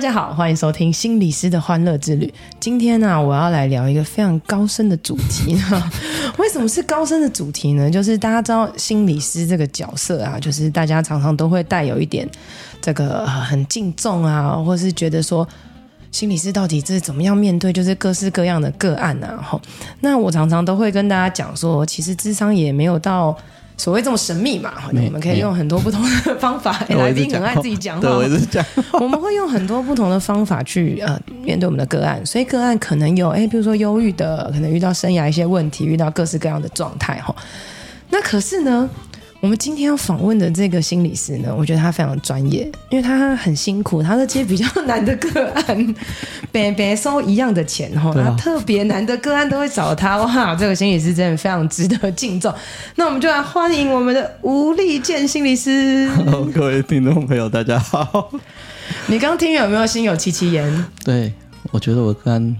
大家好，欢迎收听心理师的欢乐之旅。今天呢、我要来聊一个非常高深的主题。为什么是高深的主题呢？就是大家知道心理师这个角色啊，就是大家常常都会带有一点这个很敬重啊，或是觉得说心理师到底是怎么样面对，就是各式各样的个案啊。吼，那我常常都会跟大家讲说，其实智商也没有到。所谓这么神秘嘛，我们可以用很多不同的方法。欸、来宾很爱自己讲 话，我一直讲。我们会用很多不同的方法去呃面对我们的个案，所以个案可能有哎，比如说忧郁的，可能遇到生涯一些问题，遇到各式各样的状态哈。那可是呢？我们今天要访问的这个心理师呢，我觉得他非常专业，因为他很辛苦，他是接比较难的个案，别别收一样的钱哈，他特别难的个案都会找他哇，这个心理师真的非常值得敬重。那我们就来欢迎我们的吴立健心理师。Hello，各位听众朋友，大家好。你刚听有没有心有戚戚焉？对，我觉得我个案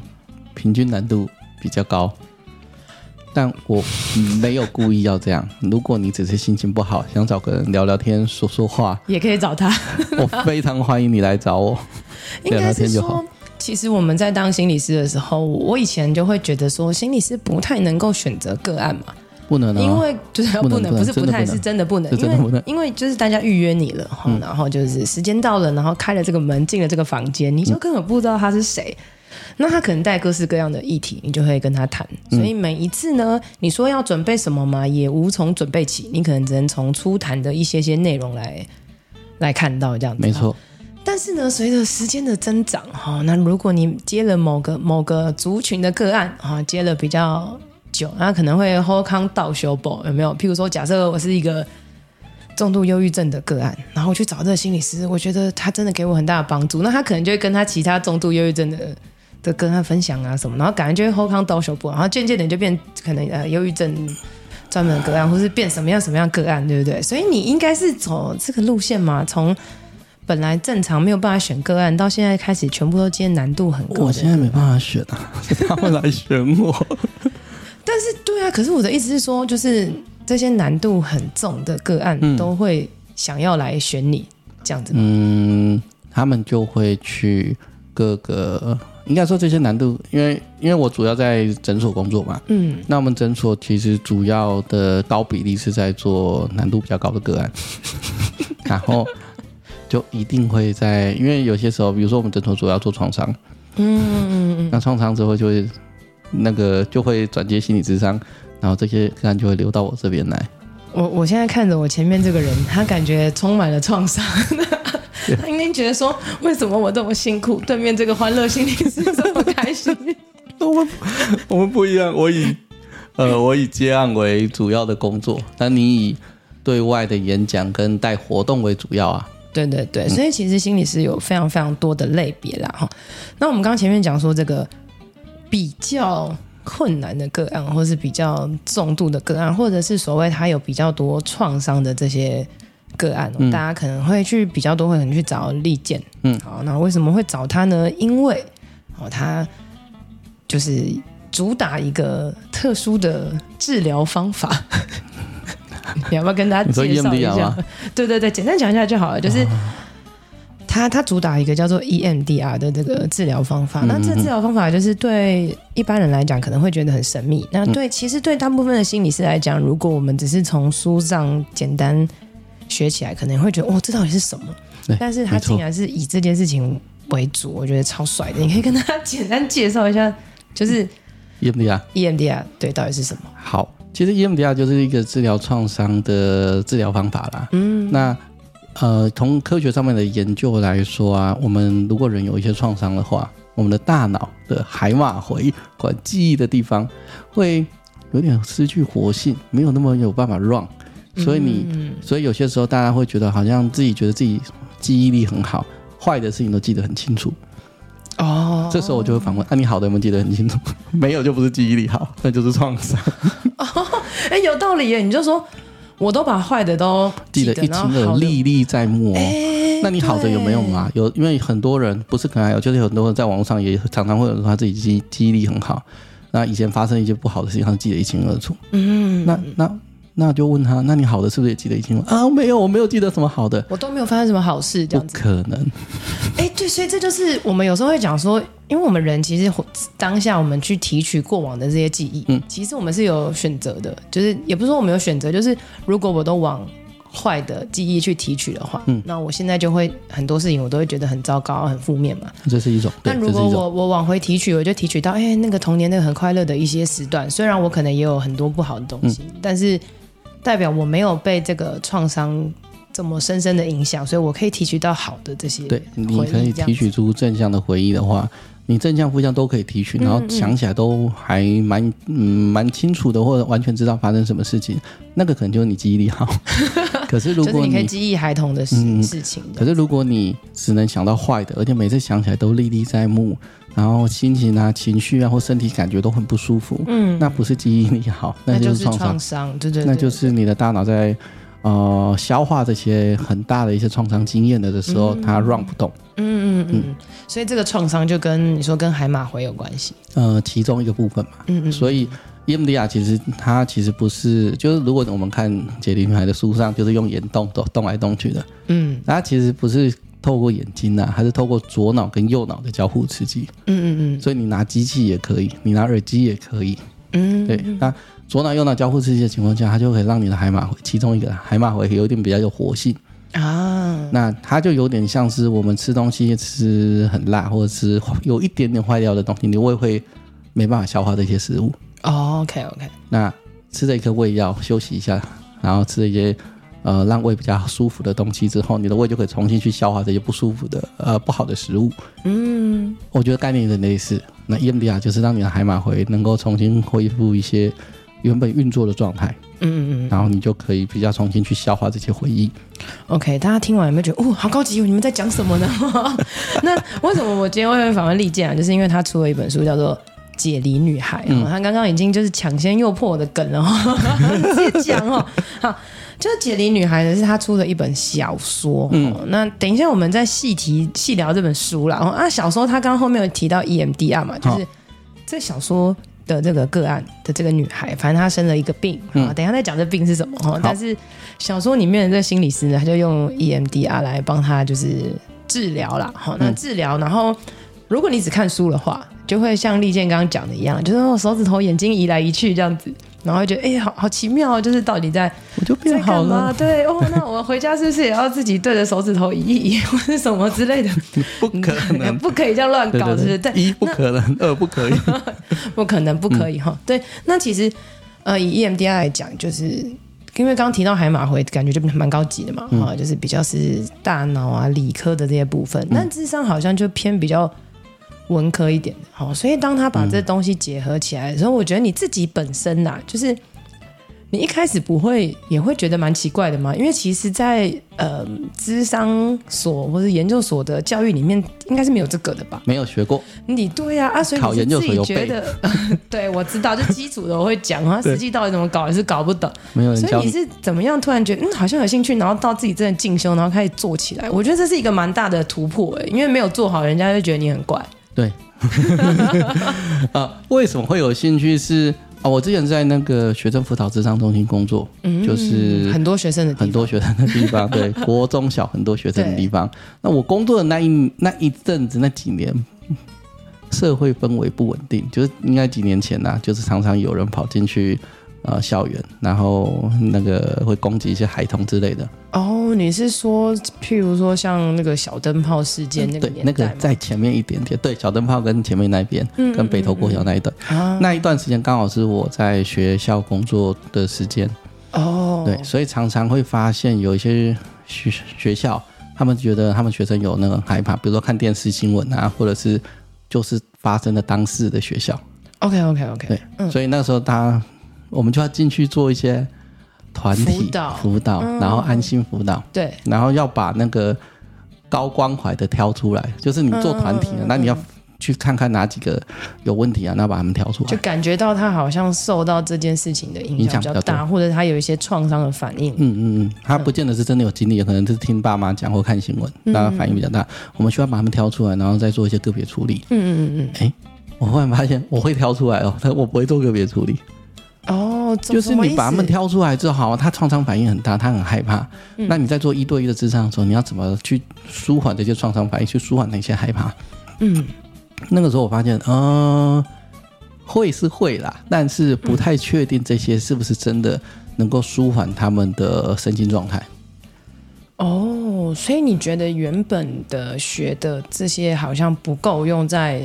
平均难度比较高。但我没有故意要这样。如果你只是心情不好，想找个人聊聊天、说说话，也可以找他。我非常欢迎你来找我，聊聊天就好。其实我们在当心理师的时候，我以前就会觉得说，心理师不太能够选择个案嘛，不能、啊，因为就是不能，不，是不太，是真的不能，真的不能，因为因为就是大家预约你了，嗯、然后就是时间到了，然后开了这个门，进了这个房间，你就根本不知道他是谁。嗯那他可能带各式各样的议题，你就会跟他谈。所以每一次呢，你说要准备什么嘛，也无从准备起。你可能只能从初谈的一些些内容来来看到这样子。没错。但是呢，随着时间的增长，哈，那如果你接了某个某个族群的个案，啊，接了比较久，那可能会 hold 康到修补有没有？譬如说，假设我是一个重度忧郁症的个案，然后我去找这个心理师，我觉得他真的给我很大的帮助。那他可能就会跟他其他重度忧郁症的。的跟他分享啊什么，然后感觉就会后康到手部，然后渐渐的就变可能呃忧郁症专门个案，或是变什么样什么样个案，对不对？所以你应该是走这个路线嘛，从本来正常没有办法选个案，到现在开始全部都接难度很高。我现在没办法选啊，他们来选我。但是对啊，可是我的意思是说，就是这些难度很重的个案都会想要来选你这样子。嗯，他们就会去各个。应该说这些难度，因为因为我主要在诊所工作嘛，嗯，那我们诊所其实主要的高比例是在做难度比较高的个案，然后就一定会在，因为有些时候，比如说我们诊所主要做创伤，嗯嗯嗯，那创伤之后就会那个就会转接心理智商，然后这些个案就会流到我这边来。我我现在看着我前面这个人，他感觉充满了创伤。他应该觉得说，为什么我这么辛苦，对面这个欢乐心理师这么开心？我们我们不一样，我以呃我以接案为主要的工作，那你以对外的演讲跟带活动为主要啊。对对对，所以其实心理师有非常非常多的类别啦哈。那我们刚刚前面讲说这个比较困难的个案，或是比较重度的个案，或者是所谓他有比较多创伤的这些。个案、哦，大家可能会去比较多，会可能去找利剑。嗯，好，那为什么会找他呢？因为哦，他就是主打一个特殊的治疗方法。你要不要跟大家介绍一下？对对对，简单讲一下就好了。就是他他主打一个叫做 EMDR 的这个治疗方法。嗯、那这治疗方法就是对一般人来讲可能会觉得很神秘。那对，其实对大部分的心理师来讲，如果我们只是从书上简单。学起来可能会觉得哦，这到底是什么？但是他竟然是以这件事情为主，我觉得超帅的。你可以跟他简单介绍一下，就是 EMDR，EMDR 对，到底是什么？好，其实 EMDR 就是一个治疗创伤的治疗方法啦。嗯，那呃，从科学上面的研究来说啊，我们如果人有一些创伤的话，我们的大脑的海马回管记忆的地方会有点失去活性，没有那么有办法 run。所以你，所以有些时候大家会觉得好像自己觉得自己记忆力很好，坏的事情都记得很清楚。哦，这时候我就会反问：那、啊、你好的有没有记得很清楚？没有就不是记忆力好，那就是创伤。哦，哎，有道理耶！你就说我都把坏的都记得一清二楚，历历在目。哎，那你好的有没有吗？有，因为很多人不是可能有，就是很多人在网络上也常常会有人说他自己记记忆力很好，那以前发生一些不好的事情，他记得一清二楚。嗯，那那。那就问他，那你好的是不是也记得一清二楚啊？没有，我没有记得什么好的，我都没有发生什么好事，这样子。不可能。哎、欸，对，所以这就是我们有时候会讲说，因为我们人其实当下我们去提取过往的这些记忆，嗯，其实我们是有选择的，就是也不是说我们有选择，就是如果我都往坏的记忆去提取的话，嗯，那我现在就会很多事情我都会觉得很糟糕、很负面嘛。这是一种。但如果我我往回提取，我就提取到，哎、欸，那个童年那个很快乐的一些时段，虽然我可能也有很多不好的东西，嗯、但是。代表我没有被这个创伤这么深深的影响，所以我可以提取到好的这些。对，你可以提取出正向的回忆的话，你正向负向都可以提取，然后想起来都还蛮嗯蛮清楚的，或者完全知道发生什么事情，那个可能就是你记忆力好。可是如果你，你可以记忆孩童的事事情，可是如果你只能想到坏的，而且每次想起来都历历在目。然后心情啊、情绪啊或身体感觉都很不舒服，嗯，那不是记忆力好，那就是创伤，伤，对对，对，那就是你的大脑在呃消化这些很大的一些创伤经验的的时候，嗯、它 run 不动，嗯嗯嗯，嗯，所以这个创伤就跟你说跟海马回有关系，呃，其中一个部分嘛，嗯嗯，所以 EMDR 其实它其实不是，就是如果我们看解离女孩的书上，就是用眼动动动来动去的，嗯，它其实不是。透过眼睛呐、啊，还是透过左脑跟右脑的交互刺激？嗯嗯嗯。所以你拿机器也可以，你拿耳机也可以。嗯，对。那左脑右脑交互刺激的情况下，它就可以让你的海马回其中一个海马回有点比较有活性啊。那它就有点像是我们吃东西吃很辣，或者吃有一点点坏掉的东西，你胃会没办法消化这些食物。哦，OK OK。那吃了一颗胃药休息一下，然后吃了一些。呃，让胃比较舒服的东西之后，你的胃就可以重新去消化这些不舒服的呃不好的食物。嗯，我觉得概念有点类似。那 EMDR 就是让你的海马回能够重新恢复一些原本运作的状态。嗯嗯嗯。然后你就可以比较重新去消化这些回忆。OK，大家听完有没有觉得哦，好高级哦？你们在讲什么呢？那为什么我今天会访问利剑啊？就是因为他出了一本书，叫做《解离女孩》嗯。他刚刚已经就是抢先又破我的梗了，直接讲哦。好。就是解离女孩呢，是她出的一本小说。嗯，那等一下我们再细提细聊这本书啦。啊，小说她刚刚后面有提到 EMDR 嘛，就是这小说的这个个案的这个女孩，反正她生了一个病。啊，等一下再讲这病是什么哈。但是小说里面的这心理师呢，他就用 EMDR 来帮她就是治疗啦。好，那治疗，然后如果你只看书的话，就会像利剑刚刚讲的一样，就是我手指头眼睛移来移去这样子。然后觉得哎、欸，好好奇妙哦，就是到底在我就变好了，对哦，那我回家是不是也要自己对着手指头移一移，或是什么之类的？不可能，不可以这样乱搞，是不是？对，一不可能，二不可以，不可能，不可以哈、嗯。对，那其实呃，以 EMDR 来讲，就是因为刚刚提到海马回，感觉就蛮高级的嘛，哈、嗯，就是比较是大脑啊、理科的这些部分，但智商好像就偏比较。文科一点的，好，所以当他把这东西结合起来的时候，嗯、我觉得你自己本身呐、啊，就是你一开始不会也会觉得蛮奇怪的嘛，因为其实在，在呃，智商所或者研究所的教育里面，应该是没有这个的吧？没有学过。你对呀、啊，啊，所以你自己觉得，对，我知道，就基础的我会讲，啊，实际到底怎么搞也是搞不懂。没有人。所以你是怎么样突然觉得嗯，好像有兴趣，然后到自己真的进修，然后开始做起来？我觉得这是一个蛮大的突破哎，因为没有做好，人家就觉得你很怪。对，啊，为什么会有兴趣是？是啊，我之前在那个学生辅导智商中心工作，嗯，就是很多学生的很多学生的地方，对，国中小很多学生的地方。那我工作的那一那一阵子那几年，社会氛围不稳定，就是应该几年前呐、啊，就是常常有人跑进去。呃，校园，然后那个会攻击一些孩童之类的。哦，你是说，譬如说像那个小灯泡事件那个年代？对，那个在前面一点点。对，小灯泡跟前面那边，嗯、跟北投国小那一段、嗯嗯，那一段时间刚好是我在学校工作的时间。哦，对，所以常常会发现有一些学学校，他们觉得他们学生有那个害怕，比如说看电视新闻啊，或者是就是发生的当事的学校。Okay, okay, okay. 对、嗯，所以那时候他。我们就要进去做一些团体辅导，辅导，然后安心辅导，对，然后要把那个高关怀的挑出来，就是你做团体的，那你要去看看哪几个有问题啊，那把他们挑出来。就感觉到他好像受到这件事情的影响比较大，或者他有一些创伤的反应。嗯嗯嗯，他不见得是真的有经历，可能就是听爸妈讲或看新闻，那个反应比较大。我们需要把他们挑出来，然后再做一些个别处理。嗯嗯嗯嗯。哎，我忽然发现我会挑出来哦，但我不会做个别处理。哦，就是你把他们挑出来之后，好，他创伤反应很大，他很害怕。嗯、那你在做一对一的咨商的时候，你要怎么去舒缓这些创伤反应，去舒缓那些害怕？嗯，那个时候我发现，嗯、呃，会是会啦，但是不太确定这些是不是真的能够舒缓他们的神经状态。哦，所以你觉得原本的学的这些好像不够用在？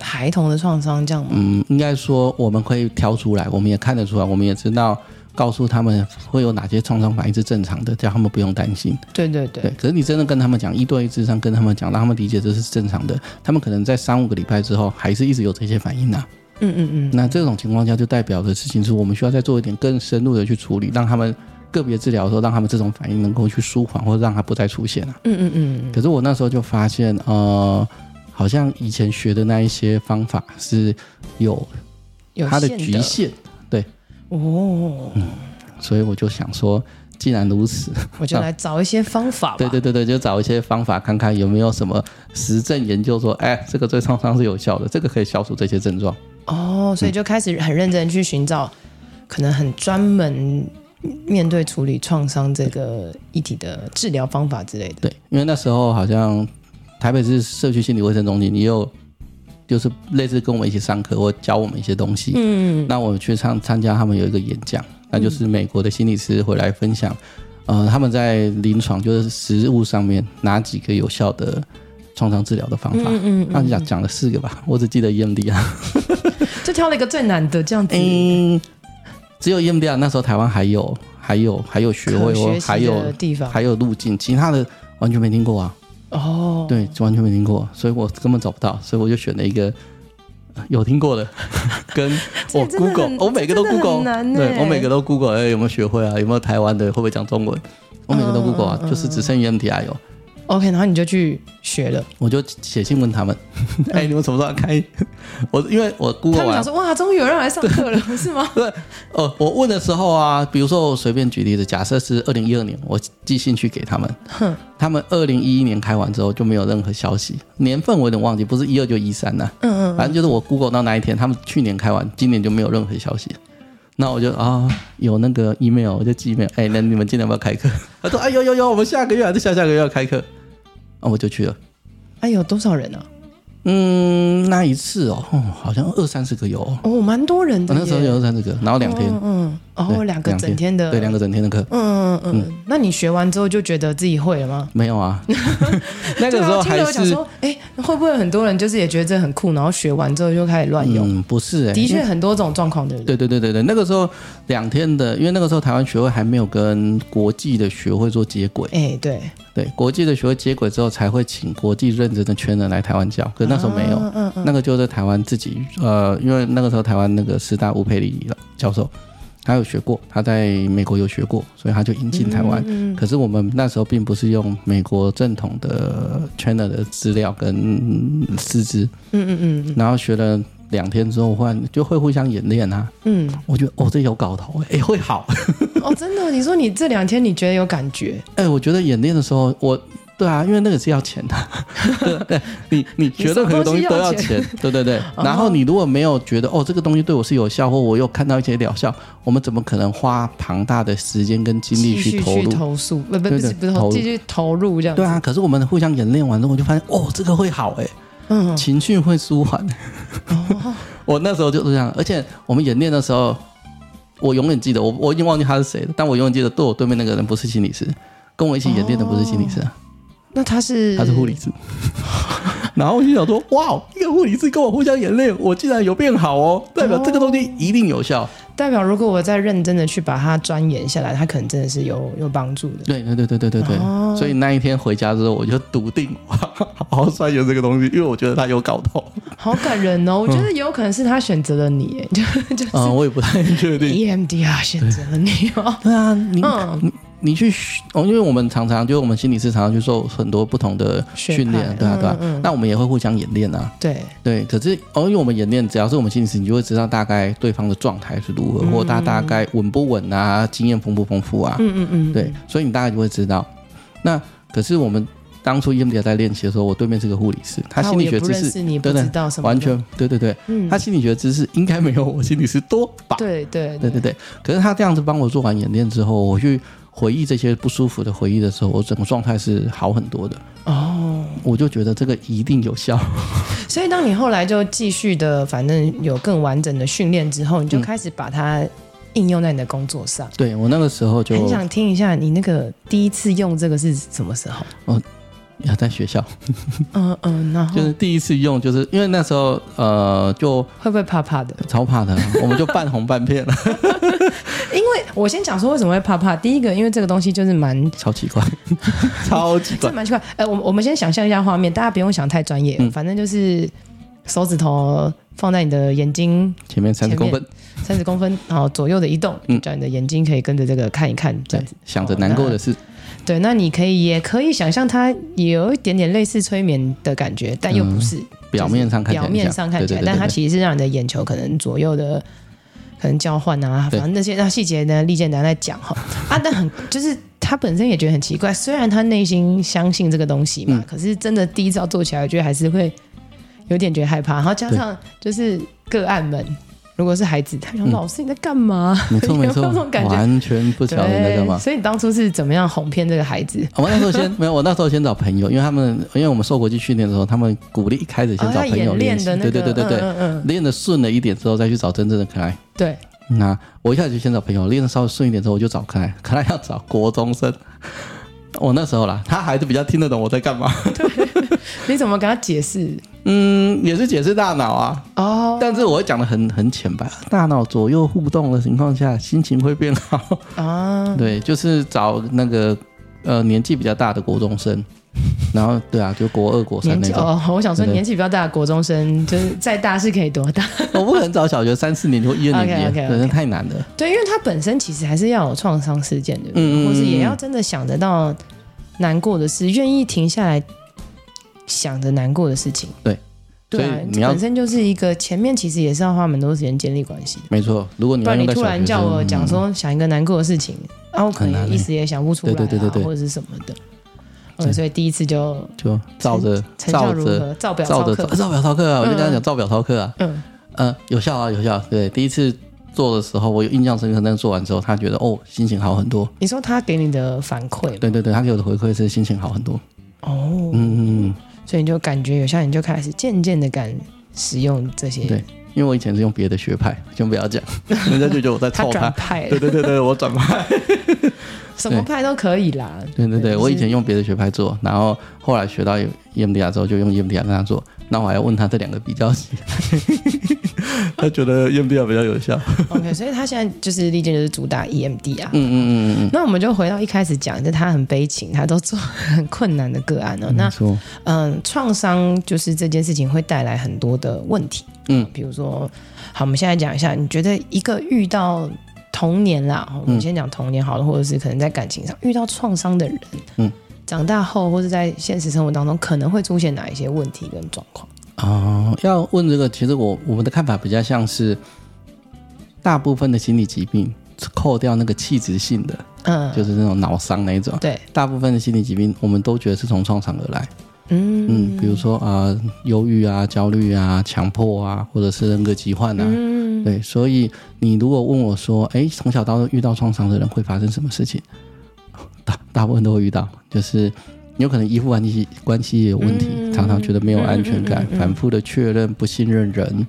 孩童的创伤这样吗？嗯，应该说我们可以挑出来，我们也看得出来，我们也知道告诉他们会有哪些创伤反应是正常的，叫他们不用担心。对对对。对，可是你真的跟他们讲一对一智商，跟他们讲，让他们理解这是正常的，他们可能在三五个礼拜之后还是一直有这些反应呢、啊。嗯嗯嗯。那这种情况下就代表的事情是我们需要再做一点更深入的去处理，让他们个别治疗的时候，让他们这种反应能够去舒缓，或者让他不再出现啊。嗯嗯嗯。可是我那时候就发现，呃。好像以前学的那一些方法是有它的局限，对哦，嗯，所以我就想说，既然如此，我就来找一些方法吧。对对对对，就找一些方法，看看有没有什么实证研究说，哎，这个对创伤是有效的，这个可以消除这些症状。哦，所以就开始很认真去寻找，可能很专门面对处理创伤这个议题的治疗方法之类的。对，因为那时候好像。台北市社区心理卫生中心，你又就是类似跟我们一起上课或教我们一些东西。嗯，那我去参参加他们有一个演讲，那就是美国的心理师回来分享，呃，他们在临床就是实物上面哪几个有效的创伤治疗的方法。嗯嗯，他讲讲了四个吧，我只记得 EMDR 啊，就挑了一个最难的这样子。嗯，只有 EMDR 那时候台湾还有还有还有学会或还有地方还有路径，其他的完全没听过啊。哦，oh. 对，完全没听过，所以我根本找不到，所以我就选了一个有听过的，跟 我 Google，我每个都 Google，对，我每个都 Google，哎，有没有学会啊？有没有台湾的？会不会讲中文？我每个都 Google 啊，uh, uh, uh. 就是只剩 EMDR 有。OK，然后你就去学了，我就写信问他们，哎、欸，你们什么时候要开？我因为我 Google 完，他们想说哇，终于有人来上课了，对是吗？对，哦，我问的时候啊，比如说我随便举例子，假设是二零一二年，我寄信去给他们，哼他们二零一一年开完之后就没有任何消息，年份我有点忘记，不是一二就一三呐，嗯嗯，反正就是我 Google 到那一天，他们去年开完，今年就没有任何消息。那我就啊、哦，有那个 email，我就寄 email，哎，那你们今年要不要开课？他说，哎呦呦呦，我们下个月还是下下个月要开课。啊，我就去了。哎，呦多少人呢？嗯，那一次哦，好像二三十个有哦，蛮多人的。那时候有二三十个，然后两天，嗯，然后，两个整天的，对，两个整天的课。嗯嗯嗯。那你学完之后就觉得自己会了吗？没有啊。那个时候还是说，哎，会不会很多人就是也觉得这很酷，然后学完之后就开始乱用？嗯，不是，哎，的确很多种状况的人。对对对对对，那个时候两天的，因为那个时候台湾学会还没有跟国际的学会做接轨。哎，对。对，国际的学会接轨之后，才会请国际认证的圈人来台湾教。可是那时候没有，嗯嗯嗯、那个就在台湾自己，呃，因为那个时候台湾那个师大吴佩里教授，他有学过，他在美国有学过，所以他就引进台湾。嗯嗯、可是我们那时候并不是用美国正统的 China 的资料跟师资，嗯嗯嗯，然后学了。两天之后换就会互相演练啊，嗯，我觉得哦这有搞头 哎，会好 哦，真的？你说你这两天你觉得有感觉？哎，我觉得演练的时候，我对啊，因为那个是要钱的，对对，你你学任何东西都要钱，对对对。然后你如果没有觉得哦这个东西对我是有效，或我又看到一些疗效，我们怎么可能花庞大的时间跟精力去投入？投诉不不不是不继续投入这样？对啊，可是我们互相演练完之后，我就发现哦这个会好哎。嗯，情绪会舒缓。哦，我那时候就是这样，而且我们演练的时候，我永远记得，我我已经忘记他是谁了，但我永远记得，坐我对面那个人不是心理师，跟我一起演练的不是心理师，那他是？他是护理师。然后我就想说，哇，一个护理师跟我互相演练，我竟然有变好哦，代表这个东西一定有效。代表如果我再认真的去把它钻研下来，它可能真的是有有帮助的。对对对对对对对。哦、所以那一天回家之后，我就笃定好好钻研这个东西，因为我觉得他有搞头。好感人哦！我觉得也有可能是他选择了你，就 就是。嗯，我也不太确定。EMDR 选择了你哦。对啊，你、嗯、你你去哦，因为我们常常就我们心理师常常去做很多不同的训练，对啊对啊，那我们也会互相演练啊。对对，可是哦，因为我们演练，只要是我们心理师，你就会知道大概对方的状态是如何，嗯、或他大概稳不稳啊，经验丰不丰富啊。嗯嗯嗯。对，所以你大概就会知道。那可是我们。当初 EMDR 在练习的时候，我对面是个护理师，他心理学知识，你不知道什么，完全对对对，嗯，他心理学知识应该没有我心理师多吧？对对对对对。可是他这样子帮我做完演练之后，我去回忆这些不舒服的回忆的时候，我整个状态是好很多的。哦，我就觉得这个一定有效。所以当你后来就继续的，反正有更完整的训练之后，你就开始把它应用在你的工作上。对，我那个时候就很想听一下你那个第一次用这个是什么时候？哦。要在学校，嗯嗯，然后就是第一次用，就是因为那时候呃，就会不会怕怕的？超怕的，我们就半红半片了。因为我先讲说为什么会怕怕。第一个，因为这个东西就是蛮超奇怪，超奇怪，这蛮奇怪。哎、呃，我我们先想象一下画面，大家不用想太专业，嗯、反正就是手指头放在你的眼睛前面三十公分，三十公分，然后左右的移动，嗯，叫你的眼睛可以跟着这个看一看，这样子。想着难过的事。对，那你可以也可以想象它也有一点点类似催眠的感觉，但又不是、嗯、表面上看起来，表面上看起来，但它其实是让你的眼球可能左右的可能交换啊，反正那些那细节呢，利剑男在讲哈。啊，但很就是他本身也觉得很奇怪，虽然他内心相信这个东西嘛，嗯、可是真的第一招做起来，我觉得还是会有点觉得害怕，然后加上就是个案们。如果是孩子，他想：“老师你在干嘛？”没错 没错，完全不晓得你在干嘛。所以你当初是怎么样哄骗这个孩子？我那时候先没有，我那时候先找朋友，因为他们因为我们受国际训练的时候，他们鼓励一开始先找朋友练习，对对对对对，练的顺了一点之后再去找真正的可爱。对，那我一开始就先找朋友，练的稍微顺一点之后我就找可爱，可爱要找国中生。我那时候啦，他还是比较听得懂我在干嘛。对，你怎么跟他解释？嗯，也是解释大脑啊。哦，但是我会讲的很很浅白。大脑左右互动的情况下，心情会变好啊。对，就是找那个呃年纪比较大的国中生，然后对啊，就国二、国三那种。哦，我想说年纪比较大的国中生，就是再大是可以多大？我不可能找小学三四年级或一二年级，可能太难了。对，因为他本身其实还是要有创伤事件的，嗯，或是也要真的想得到难过的事，愿意停下来。想着难过的事情，对，对啊，你本身就是一个前面其实也是要花蛮多时间建立关系。没错，如果你不然你突然叫我讲说想一个难过的事情，然后可能一时也想不出来，对对对对，或者是什么的。嗯，所以第一次就就照着照着照表操课，照表操课啊！我就跟他讲照表操课啊，嗯嗯，有效啊有效。对，第一次做的时候我有印象深刻，但是做完之后他觉得哦心情好很多。你说他给你的反馈？对对对，他给我的回馈是心情好很多。哦，嗯嗯。所以你就感觉有效，你就开始渐渐的敢使用这些。对，因为我以前是用别的学派，先不要讲，人家就觉得我在臭他。转派。对对对对，我转派。什么派都可以啦。对对对，对我以前用别的学派做，然后后来学到 EMDR 之后，就用 EMDR 跟他做。那我还要问他这两个比较起来，他觉得 EMDR 比较有效。OK，所以他现在就是利剑就是主打 EMDR 啊。嗯嗯嗯嗯。那我们就回到一开始讲，就他很悲情，他都做很困难的个案了。那嗯，创伤就是这件事情会带来很多的问题。嗯，比如说，好，我们现在讲一下，你觉得一个遇到童年啦，我们先讲童年好了，或者是可能在感情上遇到创伤的人，嗯。长大后，或者在现实生活当中，可能会出现哪一些问题跟状况？哦，要问这个，其实我我们的看法比较像是，大部分的心理疾病，扣掉那个器质性的，嗯，就是那种脑伤那一种，对，大部分的心理疾病，我们都觉得是从创伤而来，嗯。嗯，比如说啊，呃，忧郁啊、焦虑啊、强迫啊，或者是人格疾患啊，嗯，对，所以你如果问我说，哎，从小到遇到创伤的人会发生什么事情？大大部分都会遇到，就是有可能依附关系关系也有问题，嗯、常常觉得没有安全感，嗯嗯嗯、反复的确认不信任人，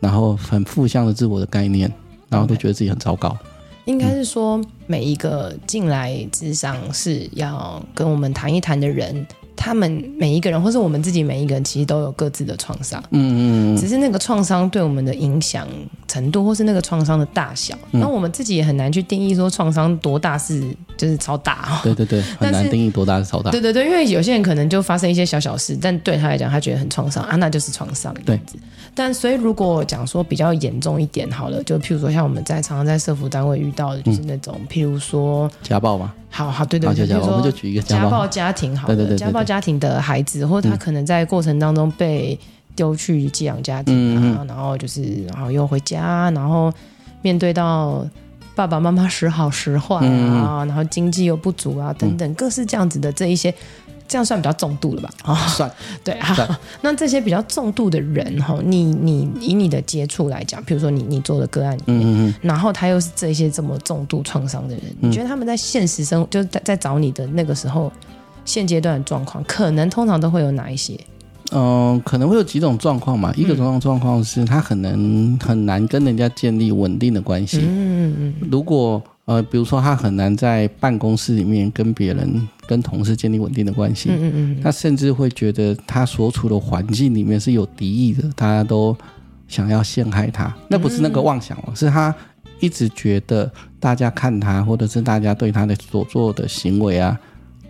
然后很负向的自我的概念，然后都觉得自己很糟糕。应该是说，每一个进来智商是要跟我们谈一谈的人，他们每一个人，或是我们自己每一个人，其实都有各自的创伤。嗯嗯，只是那个创伤对我们的影响程度，或是那个创伤的大小。那、嗯、我们自己也很难去定义说创伤多大是就是超大。对对对，很难定义多大是超大。对对对，因为有些人可能就发生一些小小事，但对他来讲，他觉得很创伤啊，那就是创伤。对。但所以如果讲说比较严重一点，好了，就譬如说像我们在常常在社福单位遇到的，就是那种、嗯、譬如说家暴嘛。好好，对对对，就我们就举一个家暴，家暴家庭，好的，家暴家庭的孩子，或者他可能在过程当中被。丢去寄养家庭啊，嗯、然后就是，然后又回家，然后面对到爸爸妈妈时好时坏啊，嗯、然后经济又不足啊，等等，各式这样子的这一些，这样算比较重度了吧？啊，算，对啊。那这些比较重度的人哈，你你以你的接触来讲，比如说你你做的个案里面，嗯嗯，然后他又是这些这么重度创伤的人，嗯、你觉得他们在现实生活，就是在在找你的那个时候，现阶段的状况，可能通常都会有哪一些？嗯，可能会有几种状况嘛。一个状况状况是他很难很难跟人家建立稳定的关系。嗯嗯嗯。如果呃，比如说他很难在办公室里面跟别人、跟同事建立稳定的关系。嗯嗯。他甚至会觉得他所处的环境里面是有敌意的，大家都想要陷害他。那不是那个妄想哦，是他一直觉得大家看他，或者是大家对他的所做的行为啊。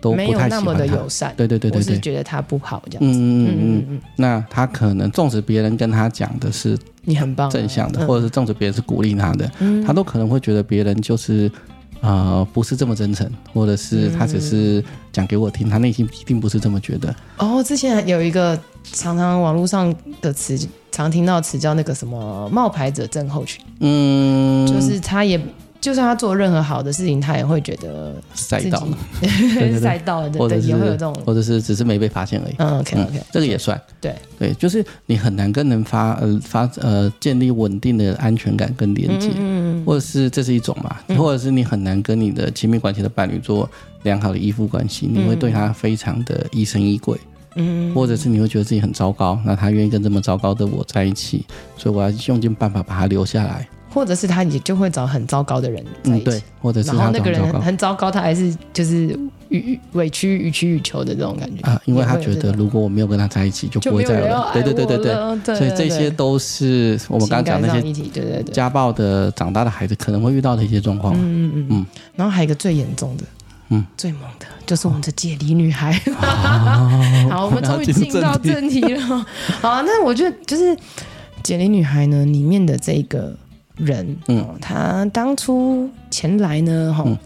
都没有那么的友善，对对对对，我是觉得他不好这样子。嗯嗯嗯嗯，那他可能纵使别人跟他讲的是你很棒正向的，或者是纵使别人是鼓励他的，他都可能会觉得别人就是呃不是这么真诚，或者是他只是讲给我听，他内心一定不是这么觉得。哦，之前有一个常常网络上的词，常听到词叫那个什么冒牌者症候群。嗯，就是他也。就算他做任何好的事情，他也会觉得赛道，赛道的，对，也会有这种，或者是只是没被发现而已。嗯，OK OK，这个也算。对。对，就是你很难跟人发呃发呃建立稳定的安全感跟连接，嗯，或者是这是一种嘛，或者是你很难跟你的亲密关系的伴侣做良好的依附关系，你会对他非常的疑神疑鬼，嗯，或者是你会觉得自己很糟糕，那他愿意跟这么糟糕的我在一起，所以我要用尽办法把他留下来。或者是他也就会找很糟糕的人在一起，嗯、对，或者是然后那个人很糟糕，他还是就是予委屈予取予求的这种感觉。啊，因为他觉得如果我没有跟他在一起，就不会再有人，对对对对对，所以这些都是我们刚刚讲那些对对对。家暴的长大的孩子可能会遇到的一些状况，嗯嗯嗯。嗯，然后还有一个最严重的，嗯，最猛的就是我们的解离女孩，好，我们 终于进到正题。了，好，那我觉得就是解离女孩呢里面的这个。人，嗯，他当初前来呢，哈、嗯，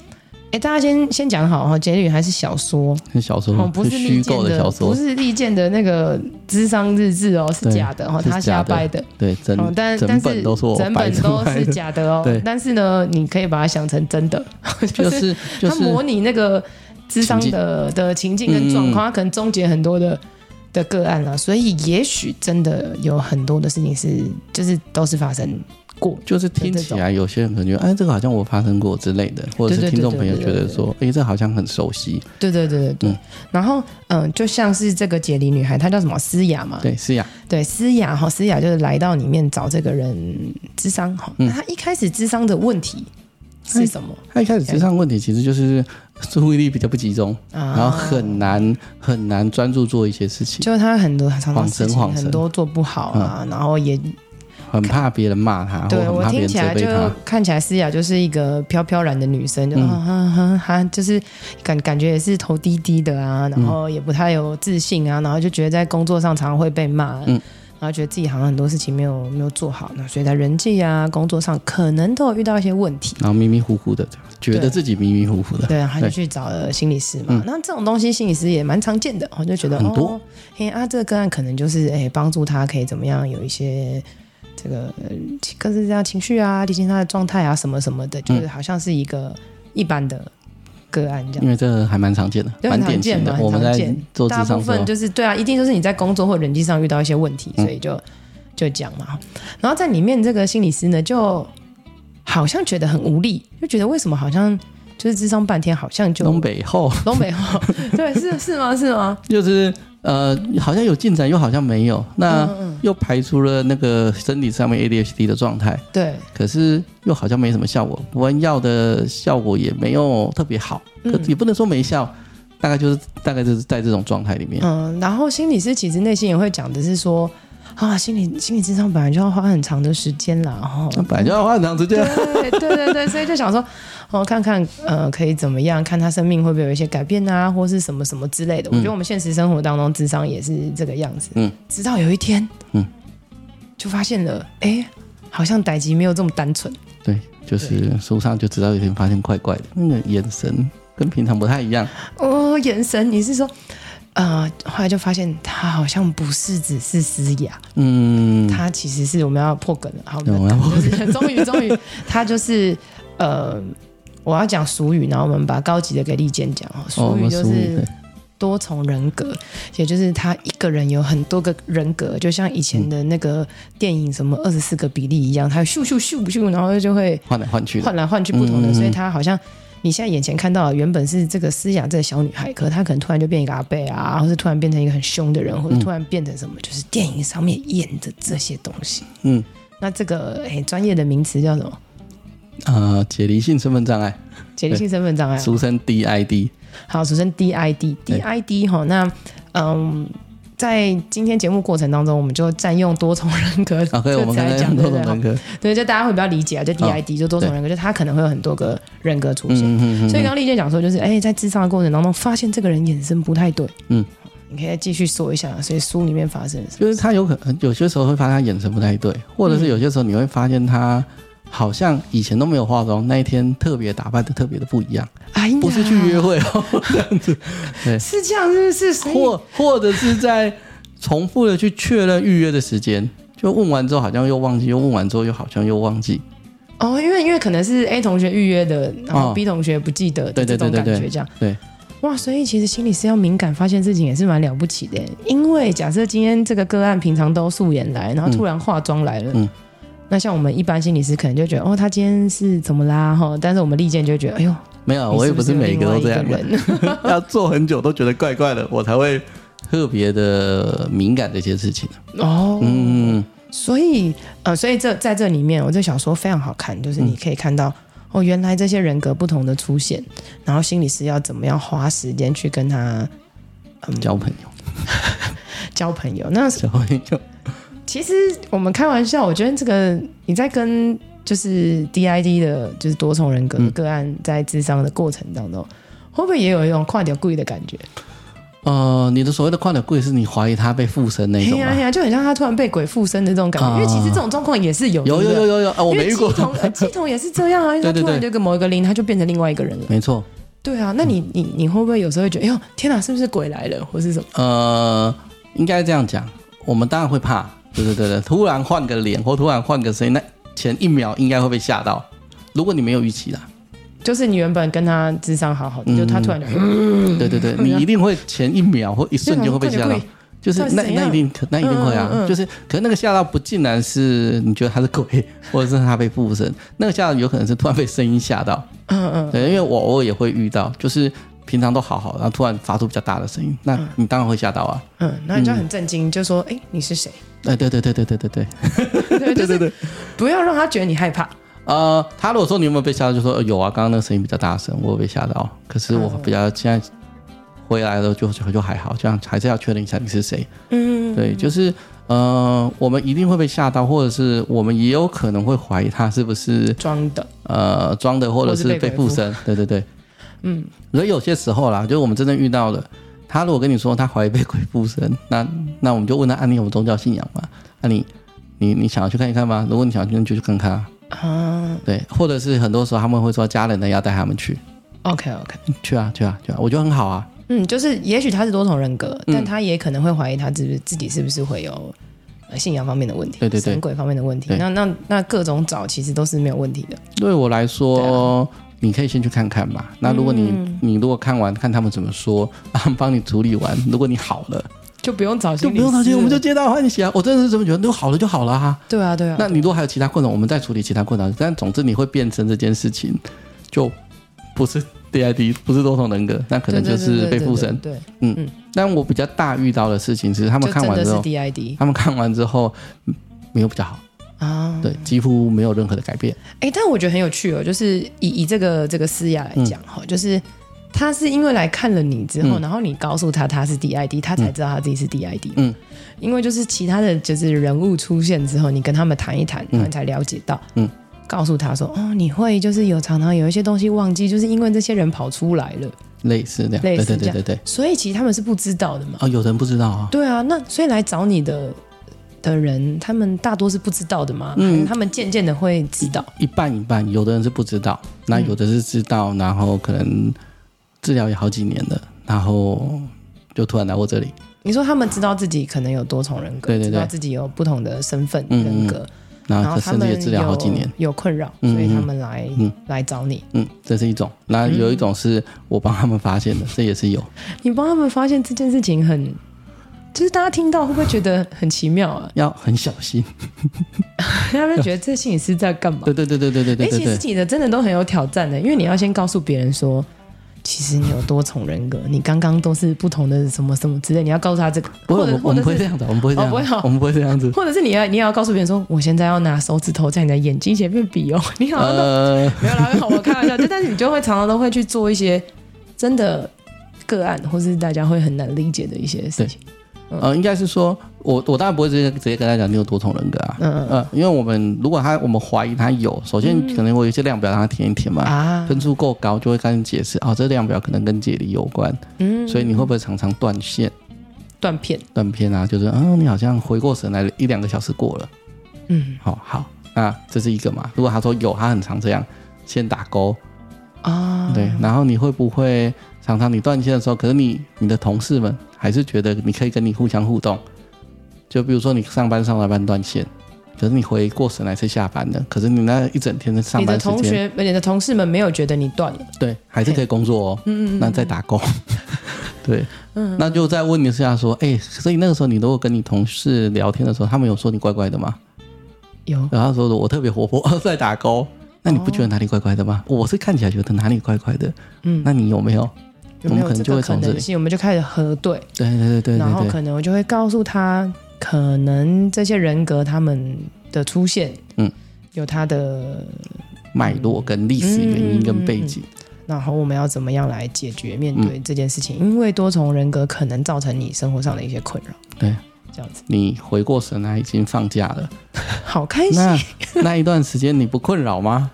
哎、欸，大家先先讲好哈，《解离女孩》是小说，是小说，哦，不是虚构的小说，不是利剑的那个智商日志哦，是假的哈，他瞎掰的，对，真，但整本都是我整本都是假的哦，对，但是呢，你可以把它想成真的，就是他模拟那个智商的的情境跟状况，他可能终结很多的的个案了，所以也许真的有很多的事情是，就是都是发生。过就是听起来，有些人可能觉得，哎，这个好像我发生过之类的，或者是听众朋友觉得说，哎，这好像很熟悉。对对对对对。嗯、然后，嗯，就像是这个解离女孩，她叫什么？思雅嘛。对，思雅。对，思雅哈，思雅就是来到里面找这个人智商哈。那她一开始智商的问题是什么？她一开始智商问题其实就是注意力比较不集中，然后很难很难专注做一些事情，就是她很多常常事情很多做不好啊，然后也。很怕别人骂他，对我听起来就看起来思雅就是一个飘飘然的女生，就哈哈哈，就是感感觉也是头低低的啊，然后也不太有自信啊，然后就觉得在工作上常常会被骂，嗯，然后觉得自己好像很多事情没有没有做好，那所以在人际啊工作上可能都有遇到一些问题，然后迷迷糊糊的，觉得自己迷迷糊糊的，对，他就去找了心理师嘛，那这种东西心理师也蛮常见的，我就觉得很多，嘿啊，这个个案可能就是哎帮助他可以怎么样有一些。这个各式各样情绪啊，理清他的状态啊，什么什么的，就是好像是一个一般的个案这样。因为这个还蛮常见的，蛮常见的。我们在做大部分就是对啊，一定就是你在工作或人际上遇到一些问题，所以就就讲嘛。然后在里面这个心理师呢，就好像觉得很无力，就觉得为什么好像就是智商半天，好像就东北后，东北后，对，是是吗？是吗？就是。呃，好像有进展，又好像没有。那又排除了那个身体上面 ADHD 的状态。对。可是又好像没什么效果，补完药的效果也没有特别好，可也不能说没效，大概就是大概就是在这种状态里面。嗯，然后心理师其实内心也会讲的是说，啊，心理心理智商本来就要花很长的时间啦，哈，本来就要花很长时间，对对对对，所以就想说，哦，看看呃，可以怎么样，看他生命会不会有一些改变啊，或是什么什么之类的。我觉得我们现实生活当中智商也是这个样子，嗯，直到有一天，嗯，就发现了，哎，好像歹吉没有这么单纯，对，就是书上就知道有一天发现怪怪的，那个眼神跟平常不太一样，哦，眼神，你是说？呃，后来就发现他好像不是只是嘶哑，嗯，他其实是我们要破梗了，好，我们就是 终于终于，他就是呃，我要讲俗语，然后我们把高级的给利剑讲啊，俗语就是多重人格，也就是他一个人有很多个人格，就像以前的那个电影什么二十四个比例一样，他咻咻咻咻，然后就会换来换去，换来换去不同的，所以他好像。你现在眼前看到的原本是这个思雅这个小女孩，可她可能突然就变一个阿贝啊，或是突然变成一个很凶的人，或者突然变成什么，就是电影上面演的这些东西。嗯，那这个哎专业的名词叫什么？呃，解离性身份障碍。解离性身份障碍，俗称 DID。好，俗称 DID，DID 哈，那嗯。在今天节目过程当中，我们就占用多重人格，OK，我们来讲多重人格，对，就大家会比较理解啊，就 DID、哦、就多重人格，就他可能会有很多个人格出现。嗯嗯嗯、所以刚刚利剑讲说，就是哎，在智商的过程当中，发现这个人眼神不太对。嗯，你可以再继续说一下，所以书里面发生什么，就是他有可能有些时候会发现他眼神不太对，或者是有些时候你会发现他好像以前都没有化妆，那一天特别打扮的特别的不一样。哎呀，不是去约会哦，这样子，对，是这样，是是是，或或者是在。重复的去确认预约的时间，就问完之后好像又忘记，又问完之后又好像又忘记。哦，因为因为可能是 A 同学预约的，然后 B 同学不记得的这种感觉，这样。对，对，对，对，对，对，哇，所以其实心理师要敏感发现事情也是蛮了不起的。因为假设今天这个个案平常都素颜来，然后突然化妆来了，嗯，那像我们一般心理师可能就觉得哦，他今天是怎么啦？哈，但是我们利剑就觉得，哎呦，没有，我也不是每个都这样人，要做很久都觉得怪怪的，我才会。特别的敏感这些事情哦，嗯，所以呃，所以这在这里面，我这小说非常好看，就是你可以看到、嗯、哦，原来这些人格不同的出现，然后心理师要怎么样花时间去跟他、嗯、交朋友，交朋友。那交朋友，其实我们开玩笑，我觉得这个你在跟就是 DID 的，就是多重人格的个案在智商的过程当中，嗯、会不会也有一种跨点故意的感觉？呃，你的所谓的跨点柜是你怀疑他被附身那种吗？呀呀，就很像他突然被鬼附身的这种感觉。呃、因为其实这种状况也是有，有有有有有啊，我没遇过。乩童，乩童也是这样啊，对对对，突然就跟某一个灵，他就变成另外一个人了。没错。对啊，那你你你会不会有时候会觉得，哎呦，天哪，是不是鬼来了，或是什么？呃，应该这样讲，我们当然会怕。对对对对，突然换个脸或突然换个声音，那前一秒应该会被吓到。如果你没有预期啦。就是你原本跟他智商好好的，嗯、就他突然就，嗯、对对对，你一定会前一秒或一瞬间会被吓到，就是那那一定那一定会啊，嗯嗯、就是可能那个吓到不竟然是你觉得他是鬼，或者是他被附身，那个吓到有可能是突然被声音吓到，嗯嗯，对，因为我偶尔也会遇到，就是平常都好好，然后突然发出比较大的声音，那你当然会吓到啊，嗯，那你就很震惊，就说，哎，你是谁？哎，对对对对对对对，对对 对，不要让他觉得你害怕。呃，他如果说你有没有被吓到，就说、呃、有啊，刚刚那个声音比较大声，我有被吓到。可是我比较现在回来了就就就还好，这样还是要确认一下你是谁。嗯，对，就是呃，我们一定会被吓到，或者是我们也有可能会怀疑他是不是装的，呃，装的，或者是被附身。对对对，嗯，所以有些时候啦，就是我们真正遇到的，他如果跟你说他怀疑被鬼附身，那那我们就问他，啊，你有宗教信仰吗？那、啊、你你你想要去看一看吗？如果你想要去，就去看看啊。啊，对，或者是很多时候他们会说家人呢要带他们去，OK OK，去啊去啊去啊，我觉得很好啊。嗯，就是也许他是多重人格，嗯、但他也可能会怀疑他自自己是不是会有信仰方面的问题，对对对，神鬼方面的问题。那那那各种找其实都是没有问题的。对我来说，啊、你可以先去看看嘛。那如果你、嗯、你如果看完看他们怎么说，他 们帮你处理完，如果你好了。就不用找心理，就不用找心理，我们就皆大欢喜啊！我真的是这么觉得，都好了就好了哈、啊。对啊，对啊。那你如果还有其他困扰，我们再处理其他困扰。但总之你会变成这件事情，就不是 DID，不是多重人格，那可能就是被附身。对，嗯嗯。但我比较大遇到的事情是，他们看完之后，DID，他们看完之后没有比较好啊，对，几乎没有任何的改变。哎，但我觉得很有趣哦，就是以以这个这个思雅来讲哈，嗯、就是。他是因为来看了你之后，嗯然后你告诉他他是 DID，他才知道他自己是 DID。嗯，因为就是其他的就是人物出现之后，你跟他们谈一谈，然后你才了解到。嗯，告诉他说，哦，你会就是有常常有一些东西忘记，就是因为这些人跑出来了，类似这样，类似这样对对对对对。所以其实他们是不知道的嘛。哦，有人不知道啊。对啊，那所以来找你的的人，他们大多是不知道的嘛，嗯他们渐渐的会知道。一半一半，有的人是不知道，那有的是知道，然后可能治疗也好几年了，然后就突然来我这里。你说他们知道自己可能有多重人格，对对对知道自己有不同的身份嗯人格，然然后他们后甚至也治疗好几年。有有困扰，嗯所以他们来、嗯来找你。嗯，这是一种。那有一种是我帮他们发现的，这也是有。你帮他们发现这件事情很，就是大家听到会不会觉得很奇妙啊？要很小心。他们觉得这心理师在干嘛？对对对对对对对哎，其实对对。你的真的都很有挑战的，因为你要先告诉别人说，其实你有多重人格，你刚刚都是不同的什么什么之类，你要告诉他这个，不会，我们我们不会这样子，我们不会这样，哦不会哦我们不会这样子。或者是你要你也要告诉别人说，我现在要拿手指头在你的眼睛前面比哦，你好像都、呃，没有啦，好，我开玩笑，就但是你就会常常都会去做一些真的个案，或是大家会很难理解的一些事情。呃，应该是说，我我当然不会直接直接跟他讲你有多重人格啊，嗯嗯呃，因为我们如果他我们怀疑他有，首先可能会有一些量表让他填一填嘛，啊，分数够高就会跟你解释，哦，这量表可能跟解离有关，嗯，所以你会不会常常断线、断片，断片啊？就是，嗯，你好像回过神来一两个小时过了，嗯好、好，那这是一个嘛？如果他说有，他很常这样，先打勾，啊，对，然后你会不会常常你断线的时候，可是你你的同事们还是觉得你可以跟你互相互动？就比如说你上班上到一半断线，可是你回过神来是下班的，可是你那一整天的上你的班时间，同学、你的同事们没有觉得你断了，对，还是可以工作哦。嗯嗯那在打工，对，嗯那就再问你一下说，哎、所以那个时候你如果跟你同事聊天的时候，他们有说你怪怪的吗？有然后他说我特别活泼，在打工，那你不觉得哪里怪怪的吗？我是看起来觉得哪里怪怪的，嗯那你有没有？有没有这个可能性？我们就开始核对，对对对对然后可能我就会告诉他，可能这些人格他们的出现，嗯，有他的，脉络跟历史原因跟背景，然后我们要怎么样来解决面嗯。对这件事情？因为多重人格可能造成你生活上的一些困扰，对，这样子，你回过神来已经放假了，好开心，那那一段时间你不困扰吗？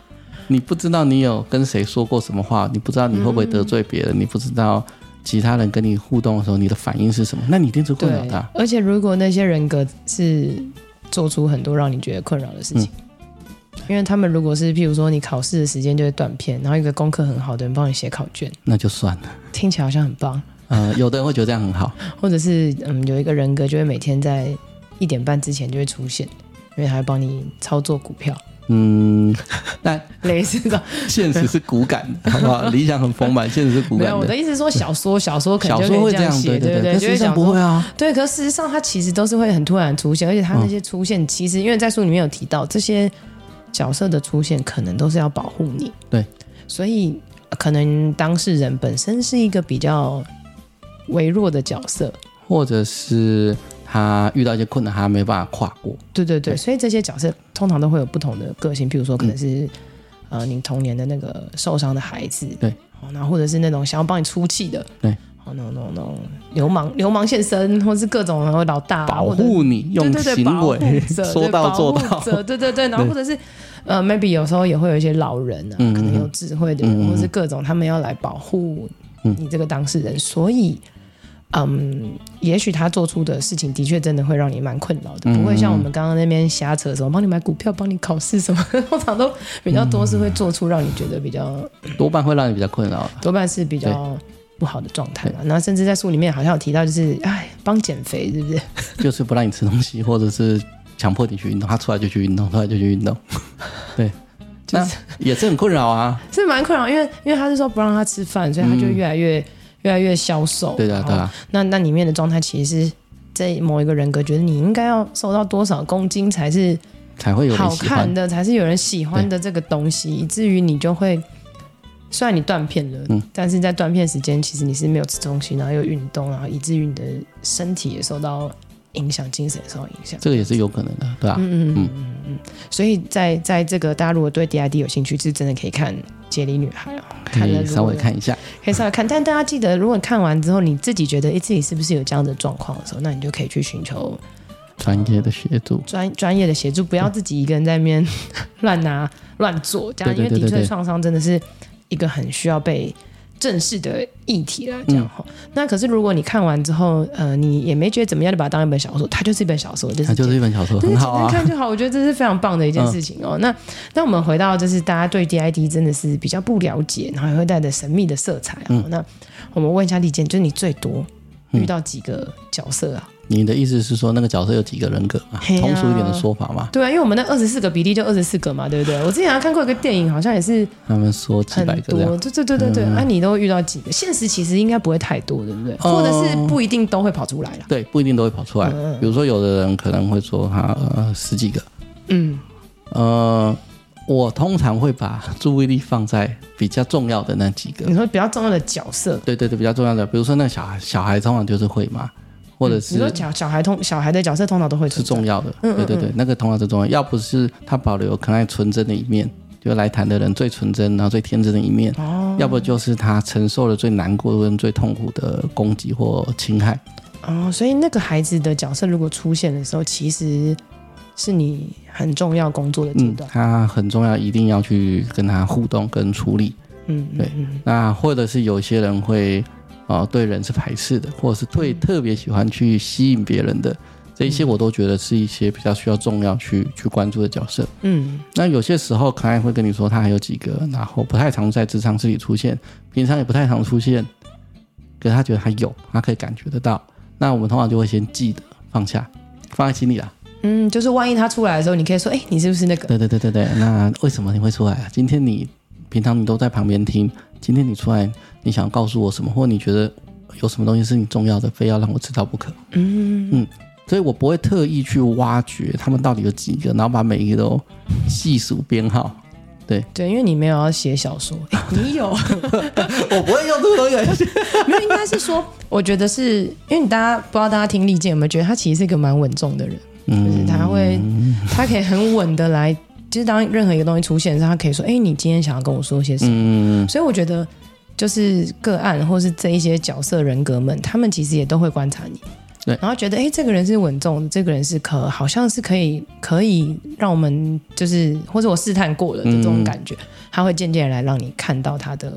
你不知道你有跟谁说过什么话，你不知道你会不会得罪别人，你不知道其他人跟你互动的时候你的反应是什么，那你一定是困扰他。，而且如果那些人格是做出很多让你觉得困扰的事情。嗯因为他们如果是，譬如说你考试的时间就会断片，然后一个功课很好的人帮你写考卷，那就算了。听起来好像很棒。呃，有的人会觉得这样很好，或者是嗯，有一个人格就会每天在一点半之前就会出现，因为他会帮你操作股票，嗯，但 类似的。现实是骨感的，好不好？理想很丰满，现实是骨没有，感的。我的意思是说，小说小说可能就小说会这样，写，对对，对对，可实上就会想不会啊。对，可事实上它其实都是会很突然出现，而且它那些出现，其实因为在书里面有提到，这些角色的出现可能都是要保护你，对，所以呃可能当事人本身是一个比较微弱的角色，或者是他遇到一些困难，他没办法跨过。对对对，对。所以这些角色通常都会有不同的个性，譬如说可能是、呃你童年的那个受伤的孩子，对。哦，然后或者是那种想要帮你出气的，对，哦，那种那种那种流氓流氓现身，或是各种然后老大保护你，用行保为 说到做到。对对对对，然后或者是呃，maybe 有时候也会有一些老人啊，嗯可能有智慧的人，或是各种他们要来保护嗯。你这个当事人，所以。嗯，也许他做出的事情的确真的会让你蛮困扰的，嗯不会像我们刚刚那边瞎扯什么，帮你买股票、帮你考试什么，通常都比较多是会做出让你觉得比较多半会让你比较困扰。多半是比较不好的状态嘛。然后甚至在书里面好像有提到，就是哎，帮减肥是不是？就是不让你吃东西，或者是强迫你去运动，他出来就去运动，出来就去运动，对，那就是也是很困扰啊。是蛮困扰，因为因为他是说不让他吃饭，所以他就越来越、越来越消瘦。对的，对啊，那那里面的状态其实是在某一个人格觉得你应该要瘦到多少公斤才是才会有好。看的，才是有人喜欢的这个东西，以至于你就会。虽然你断片了，嗯但是在断片时间，其实你是没有吃东西，然后又运动，然后以至于你的身体也受到影响，精神也受到影响，这个也是有可能的，对吧、啊？嗯嗯嗯嗯。所以在在这个大家如果对 DID 有兴趣，是真的可以看《解离女孩》哦，可以稍微看一下，可以稍微看。但大家记得，如果看完之后你自己觉得哎自己是不是有这样的状况的时候，那你就可以去寻求专业的协助，专专业的协助，不要自己一个人在那边 乱拿乱做，这样因为的确创伤真的是一个很需要被。正式的议题啦，这样哈、嗯。那可是如果你看完之后，呃，你也没觉得怎么样，就把它当一本小说，它就是一本小说，就是它就是一本小说，很好啊。看就好，我觉得这是非常棒的一件事情哦。嗯、那那我们回到就是大家对 DID 真的是比较不了解，然后也会带着神秘的色彩啊、哦。嗯、那我们问一下李健，就是你最多遇到几个角色啊？你的意思是说那个角色有几个人格嘛？通俗一点的说法嘛？对啊，因为我们那二十四个比例就二十四个嘛，对不对？我之前还看过一个电影，好像也是他们说几百个，对对对对对。那、嗯啊、你都遇到几个？现实其实应该不会太多，对不对？或者是不一定都会跑出来了？对，不一定都会跑出来。嗯、比如说，有的人可能会说他呃十几个，嗯，呃，我通常会把注意力放在比较重要的那几个。你说比较重要的角色？对对对，比较重要的，比如说那小孩，小孩通常就是会嘛。或者是、嗯、你说小小孩通小孩的角色通常都会是重要的，对对对，那个通常是重要。要不是他保留可爱纯真的一面，就来谈的人最纯真然后最天真的一面，哦、要不就是他承受了最难过跟最痛苦的攻击或侵害。哦，所以那个孩子的角色如果出现的时候，其实是你很重要工作的阶段、嗯。他很重要，一定要去跟他互动跟处理。嗯，对。那或者是有些人会。啊、哦，对人是排斥的，或者是对特别喜欢去吸引别人的，嗯、这一些我都觉得是一些比较需要重要去去关注的角色。嗯，那有些时候可爱会跟你说他还有几个，然后不太常在职场室里出现，平常也不太常出现，可是他觉得他有，他可以感觉得到。那我们通常就会先记得放下，放在心里啦。嗯，就是万一他出来的时候，你可以说，哎，你是不是那个？对对对对对。那为什么你会出来啊？今天你平常你都在旁边听。今天你出来，你想告诉我什么，或你觉得有什么东西是你重要的，非要让我知道不可？嗯嗯，所以我不会特意去挖掘他们到底有几个，然后把每一个都细数编号。对对，因为你没有要写小说，你有，我不会用这个东西。没有，应该是说，我觉得是因为你大家不知道大家听利剑有没有觉得他其实是一个蛮稳重的人，嗯、就是他会，他可以很稳的来。其实，当任何一个东西出现的时候，他可以说：“哎，你今天想要跟我说些什么？”嗯、所以我觉得，就是个案或是这一些角色人格们，他们其实也都会观察你，对，然后觉得：“哎，这个人是稳重的，这个人是可好像是可以可以让我们就是或者我试探过了的这种感觉，嗯、他会渐渐来让你看到他的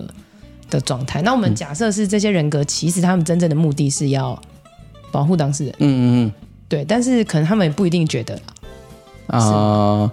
的状态。那我们假设是这些人格，其实他们真正的目的是要保护当事人。嗯嗯嗯，对，但是可能他们也不一定觉得啊。呃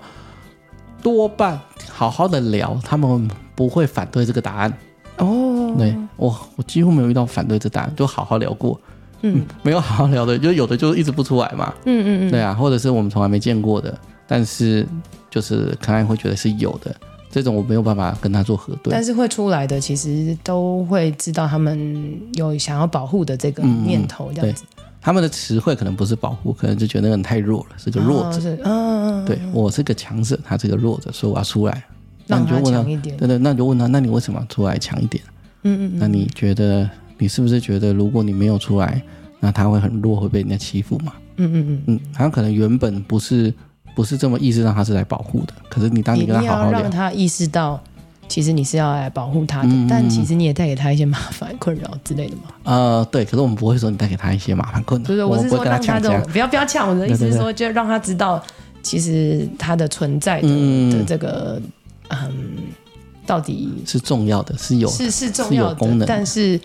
多半好好的聊，他们不会反对这个答案。哦，对，我我几乎没有遇到反对这答案，就好好聊过。嗯，嗯，没有好好聊的，就有的就是一直不出来嘛。嗯嗯嗯，对啊，或者是我们从来没见过的，但是就是可能会觉得是有的，这种我没有办法跟他做核对。但是会出来的，其实都会知道他们有想要保护的这个念头，这样子。嗯他们的词汇可能不是保护，可能就觉得那个人太弱了，是个弱者。嗯、哦，对，我是个强者，他是个弱者，所以我要出来。那你就问他，对对，那你就问他，那你为什么要出来强一点？嗯嗯，那你觉得，你是不是觉得，如果你没有出来，那他会很弱，会被人家欺负嘛？嗯嗯嗯嗯，他可能原本不是不是这么意识到他是来保护的，可是你当你跟他好好聊，让他意识到。其实你是要来保护他的，嗯、但其实你也带给他一些麻烦、困扰之类的嘛。呃，对，可是我们不会说你带给他一些麻烦、困扰。对对，我是说让他这种不要不要呛我的意思是说，就让他知道，其实他的存在的、嗯、的这个嗯，到底是重要的，是有是是重要的功能。但是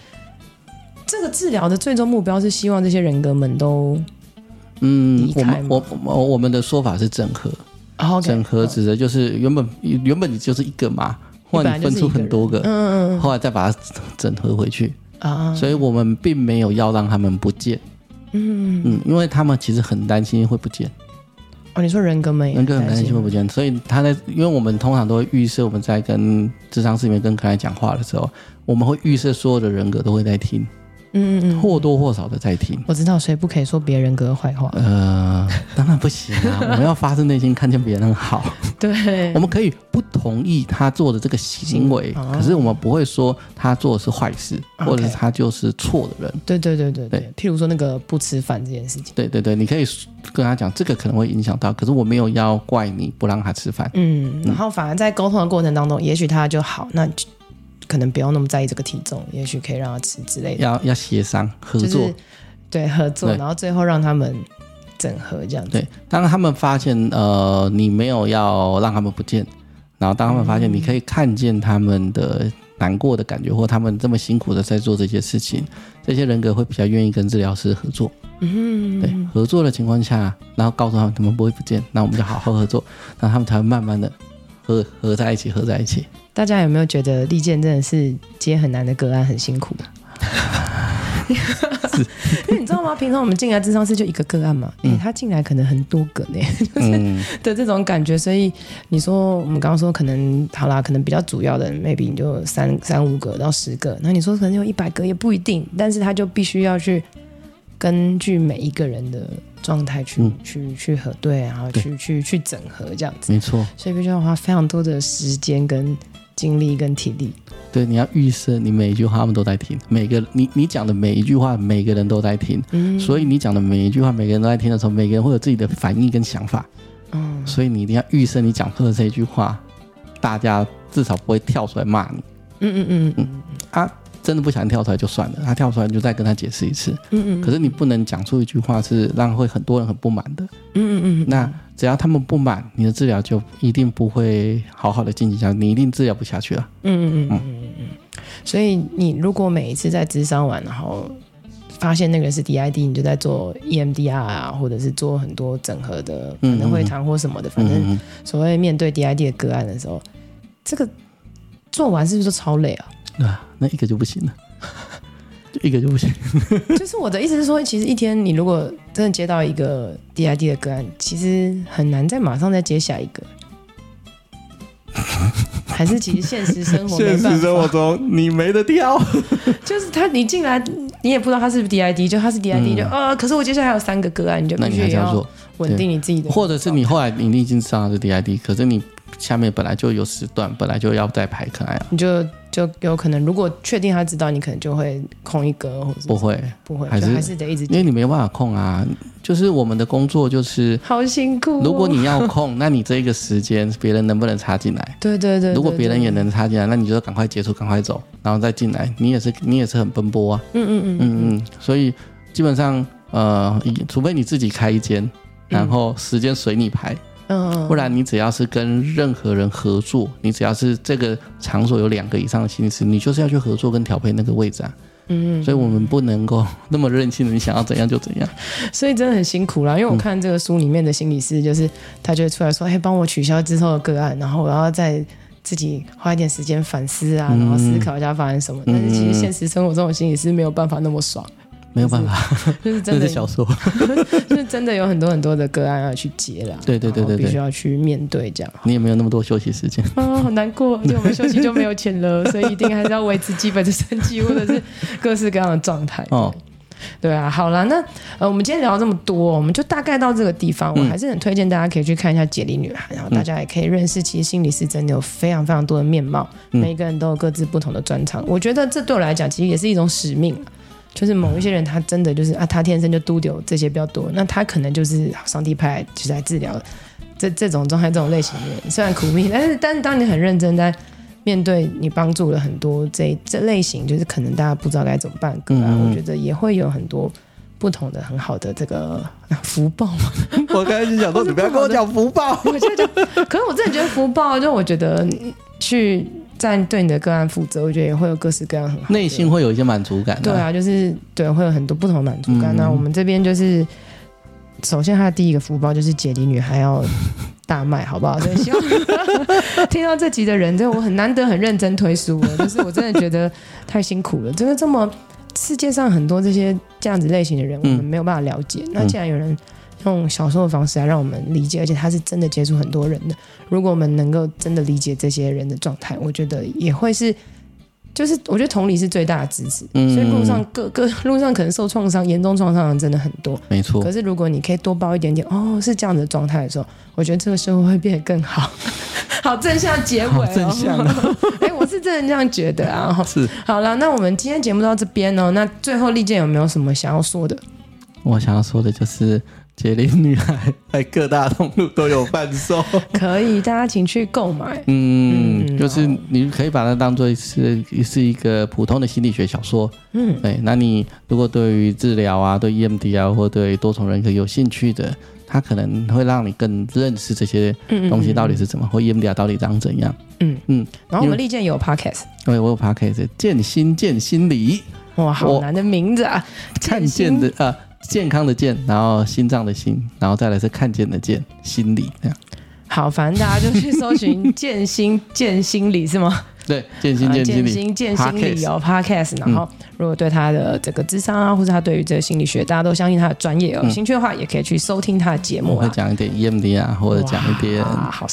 这个治疗的最终目标是希望这些人格们都嗯，我们我我我们的说法是整合，哦 okay, 整合指的就是原本、哦、原本你就是一个嘛。或者你分出很多个，嗯嗯，后来再把它整合回去。啊，所以我们并没有要让他们不见，嗯。嗯，因为他们其实很担心会不见。哦，你说人格们，人格很担心会不见，所以他在，因为我们通常都会预设我们在跟智商室里面跟客人讲话的时候，我们会预设所有的人格都会在听，嗯嗯嗯，或多或少的在听。我知道，所以不可以说别人格坏话。呃，当然不行啊，我们要发自内心看见别人好。对，我们可以不同意他做的这个行为，嗯哦、可是我们不会说他做的是坏事，或者是他就是错的人。对对对对对，譬如说那个不吃饭这件事情。对对对，你可以跟他讲，这个可能会影响到，可是我没有要怪你不让他吃饭。嗯，然后反而在沟通的过程当中，也许他就好，那。可能不用那么在意这个体重，也许可以让他吃之类的。要要协商合作，就是、对合作，然后最后让他们整合这样子。对，当他们发现呃你没有要让他们不见，然后当他们发现你可以看见他们的难过的感觉，嗯、或他们这么辛苦的在做这些事情，这些人格会比较愿意跟治疗师合作。嗯，对，合作的情况下，然后告诉他们他们不会不见，那我们就好好合作，那他们才会慢慢的合合在一起，合在一起。大家有没有觉得利剑真的是接很难的个案，很辛苦？是因为你知道吗？平常我们进来智商是就一个个案嘛，嗯欸、他进来可能很多个呢，就是的这种感觉。所以你说我们刚刚说可能好啦，可能比较主要的，maybe 你就三三五个到十个，那你说可能有一百个也不一定，但是他就必须要去根据每一个人的。状态去、嗯、去去核对，然后去去去整合这样子，没错。所以必须要花非常多的时间、跟精力、跟体力。对，你要预设，你每一句话他们都在听，每个你你讲的每一句话，每个人都在听。嗯。所以你讲的每一句话，每个人都在听的时候，每个人会有自己的反应跟想法。嗯。所以你一定要预设，你讲出的这一句话，大家至少不会跳出来骂你。嗯嗯嗯嗯啊。真的不想跳出来就算了，他跳出来你就再跟他解释一次。嗯嗯。可是你不能讲出一句话是让会很多人很不满的。嗯嗯嗯。那只要他们不满，你的治疗就一定不会好好的进行下去，你一定治疗不下去了。嗯嗯嗯嗯。所以你如果每一次在咨商完，然后发现那个人是 DID，你就在做 EMDR 啊，或者是做很多整合的可能会谈或什么的，反正所谓面对 DID 的个案的时候，这个做完是不是超累啊？啊，那一个就不行了，就一个就不行。就是我的意思是说，其实一天你如果真的接到一个 DID 的个案，其实很难再马上再接下一个。还是其实现实生活，现实生活中你没得挑。就是他，你进来你也不知道他是不是 DID，就他是 DID，就呃，可是我接下来还有三个个案，你就必须要稳定你自己的。或者是你后来你已经知道他是 DID，可是你下面本来就有时段，本来就要再排开啊，你就。就有可能，如果确定他知道，你可能就会空一格，或者不会，不会，还是还是得一直，因为你没办法空啊。就是我们的工作就是好辛苦。如果你要空，那你这一个时间别人能不能插进来？对对对。如果别人也能插进来，那你就赶快结束，赶快走，然后再进来。你也是你也是很奔波啊。嗯嗯嗯嗯嗯。所以基本上呃，除非你自己开一间，然后时间随你排。嗯，不然你只要是跟任何人合作，你只要是这个场所有两个以上的心理师，你就是要去合作跟调配那个位置啊。嗯，所以我们不能够那么任性的，你想要怎样就怎样。所以真的很辛苦啦，因为我看这个书里面的心理师，就是他就会出来说，哎，帮我取消之后的个案，然后我要再自己花一点时间反思啊，然后思考一下发生什么。但是其实现实生活中的心理师没有办法那么爽。没有办法，就是真的 是小说，就是真的有很多很多的个案要去接了，对对对对，必须要去面对这样。你也没有那么多休息时间啊，好难过，因为我们休息就没有钱了，所以一定还是要维持基本的生计或者是各式各样的状态。哦，对啊，好了，那呃，我们今天聊了这么多，我们就大概到这个地方。我还是很推荐大家可以去看一下《解离女孩》，然后大家也可以认识，其实心理师真的有非常非常多的面貌，每一个人都有各自不同的专长。我觉得这对我来讲，其实也是一种使命。就是某一些人，他真的就是啊，他天生就嘟丢这些比较多，那他可能就是上帝派就是来治疗这这种状态这种类型的人，虽然苦命，但是但是当你很认真在面对，你帮助了很多这这类型，就是可能大家不知道该怎么办，嗯、我觉得也会有很多不同的很好的这个 福报。我刚才就想说，你不要跟我讲福报，我就讲，可是我真的觉得福报，就我觉得去。在对你的个案负责，我觉得也会有各式各样很好，内心会有一些满足感、啊。对啊，就是对，会有很多不同的满足感。嗯、那我们这边就是，首先他的第一个福报就是解离女孩要大卖，好不好？所以希望听到这集的人，就我很难得很认真推书，就是我真的觉得太辛苦了。真的这么世界上很多这些这样子类型的人，我们没有办法了解。嗯、那既然有人。用小说的方式来让我们理解，而且他是真的接触很多人的。如果我们能够真的理解这些人的状态，我觉得也会是，就是我觉得同理是最大的支持，嗯所以路上各各路上可能受创伤、严重创伤的人真的很多。没错。可是如果你可以多包一点点，哦，是这样的状态的时候，我觉得这个社会会变得更好。好正向结尾哦，正向哦。哎、欸，我是真的这样觉得啊。是。好了，那我们今天节目到这边哦。那最后利剑有没有什么想要说的？我想要说的就是。杰林女孩在各大通路都有贩售，可以，大家请去购买。嗯，嗯，就是你可以把它当做是是一个普通的心理学小说。嗯，对。那你如果对于治疗啊、对 EMDR 啊，或对多重人格有兴趣的，它可能会让你更认识这些东西到底是怎么，嗯嗯嗯或 EMDR 到底长怎样。嗯嗯。然后我们利剑有 Podcast，对，我有 Podcast，见心见心理。哇，好难的名字啊！看见的啊。健康的健，然后心脏的心，然后再来是看见的见，心理这样。好，反正大家就去搜寻 “见心见心理”是吗？对，建心建心理，见心见心理有 Podcast。然后，如果对他的这个智商啊，或者他对于这个心理学，大家都相信他的专业，有兴趣的话，也可以去收听他的节目。我会讲一点 EMDR 啊，或者讲一点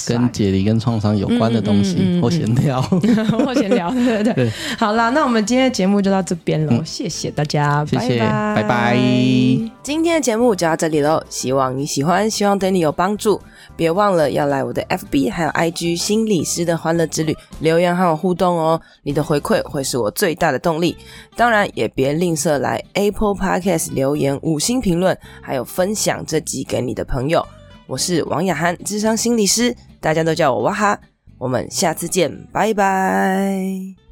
跟解离跟创伤有关的东西，或闲聊，或闲聊，对对对。好啦，那我们今天的节目就到这边了，谢谢大家，谢谢，拜拜。今天的节目就到这里喽，希望你喜欢，希望对你有帮助。别忘了要来我的 FB 还有 IG 心理师的欢乐之旅留言和我互动哦，你的回馈会是我最大的动力。当然也别吝啬来 Apple Podcast 留言五星评论，还有分享这集给你的朋友。我是王雅涵，智商心理师，大家都叫我哇哈。我们下次见，拜拜。